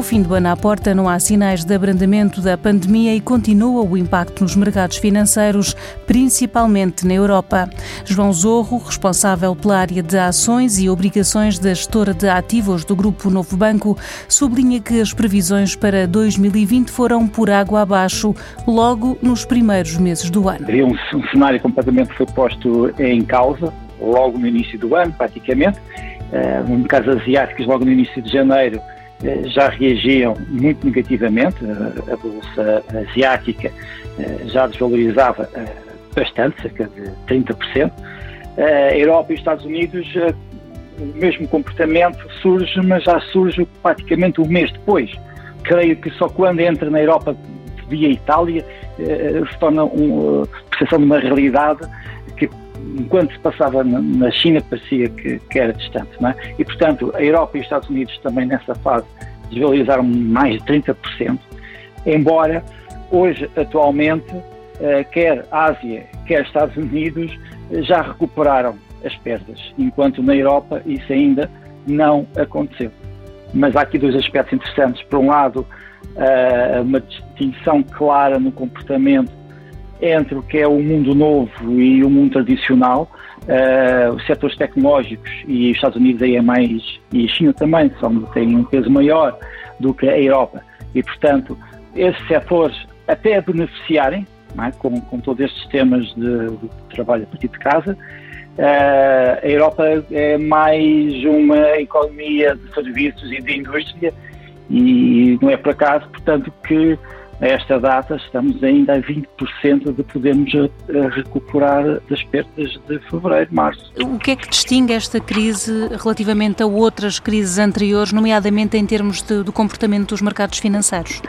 o fim do ano à porta, não há sinais de abrandamento da pandemia e continua o impacto nos mercados financeiros, principalmente na Europa. João Zorro, responsável pela área de ações e obrigações da gestora de ativos do Grupo Novo Banco, sublinha que as previsões para 2020 foram por água abaixo, logo nos primeiros meses do ano. Um, cenário completamente foi posto em causa, logo no início do ano, praticamente. Uh, caso asiáticos, logo no início de janeiro, já reagiam muito negativamente. A bolsa asiática já desvalorizava bastante, cerca de 30%. A Europa e os Estados Unidos, o mesmo comportamento surge, mas já surge praticamente um mês depois. Creio que só quando entra na Europa via Itália se torna uma percepção de uma realidade enquanto se passava na China parecia que, que era distante. É? E, portanto, a Europa e os Estados Unidos também nessa fase desvalorizaram mais de 30%, embora hoje, atualmente, eh, quer Ásia, quer Estados Unidos eh, já recuperaram as perdas, enquanto na Europa isso ainda não aconteceu. Mas há aqui dois aspectos interessantes. Por um lado, eh, uma distinção clara no comportamento entre o que é o mundo novo e o mundo tradicional, uh, os setores tecnológicos e os Estados Unidos aí é mais, e a China também, são, têm um peso maior do que a Europa. E, portanto, esses setores até beneficiarem, é? com, com todos estes temas de, de trabalho a partir de casa, uh, a Europa é mais uma economia de serviços e de indústria e não é por acaso, portanto, que a esta data estamos ainda a 20% de podermos eh, recuperar das perdas de fevereiro, março. O que é que distingue esta crise relativamente a outras crises anteriores, nomeadamente em termos de, do comportamento dos mercados financeiros?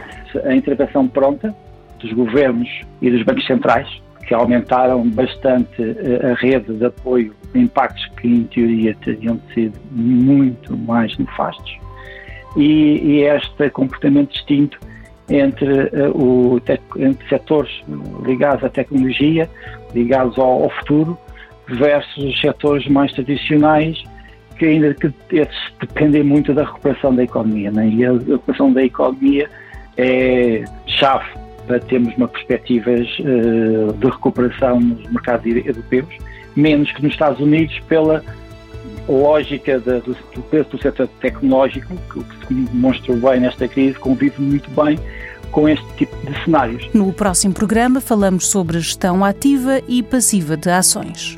A intervenção pronta dos governos e dos bancos centrais, que aumentaram bastante eh, a rede de apoio a impactos que, em teoria, teriam sido muito mais nefastos, e, e este comportamento distinto entre, uh, o, entre setores ligados à tecnologia, ligados ao, ao, futuro, versus os setores mais tradicionais, que ainda que esses dependem muito da recuperação da economia. Né? E a recuperação da economia é chave para termos uma perspectiva uh, de recuperação nos mercados europeus, menos que nos Estados Unidos pela lógica do, do peso do setor tecnológico, que, que se demonstrou bem nesta crise, convive muito bem com este tipo de cenários. No próximo programa falamos sobre gestão ativa e passiva de ações.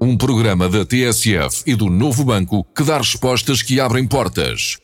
Um programa da TSF e do Novo Banco que dá respostas que abrem portas.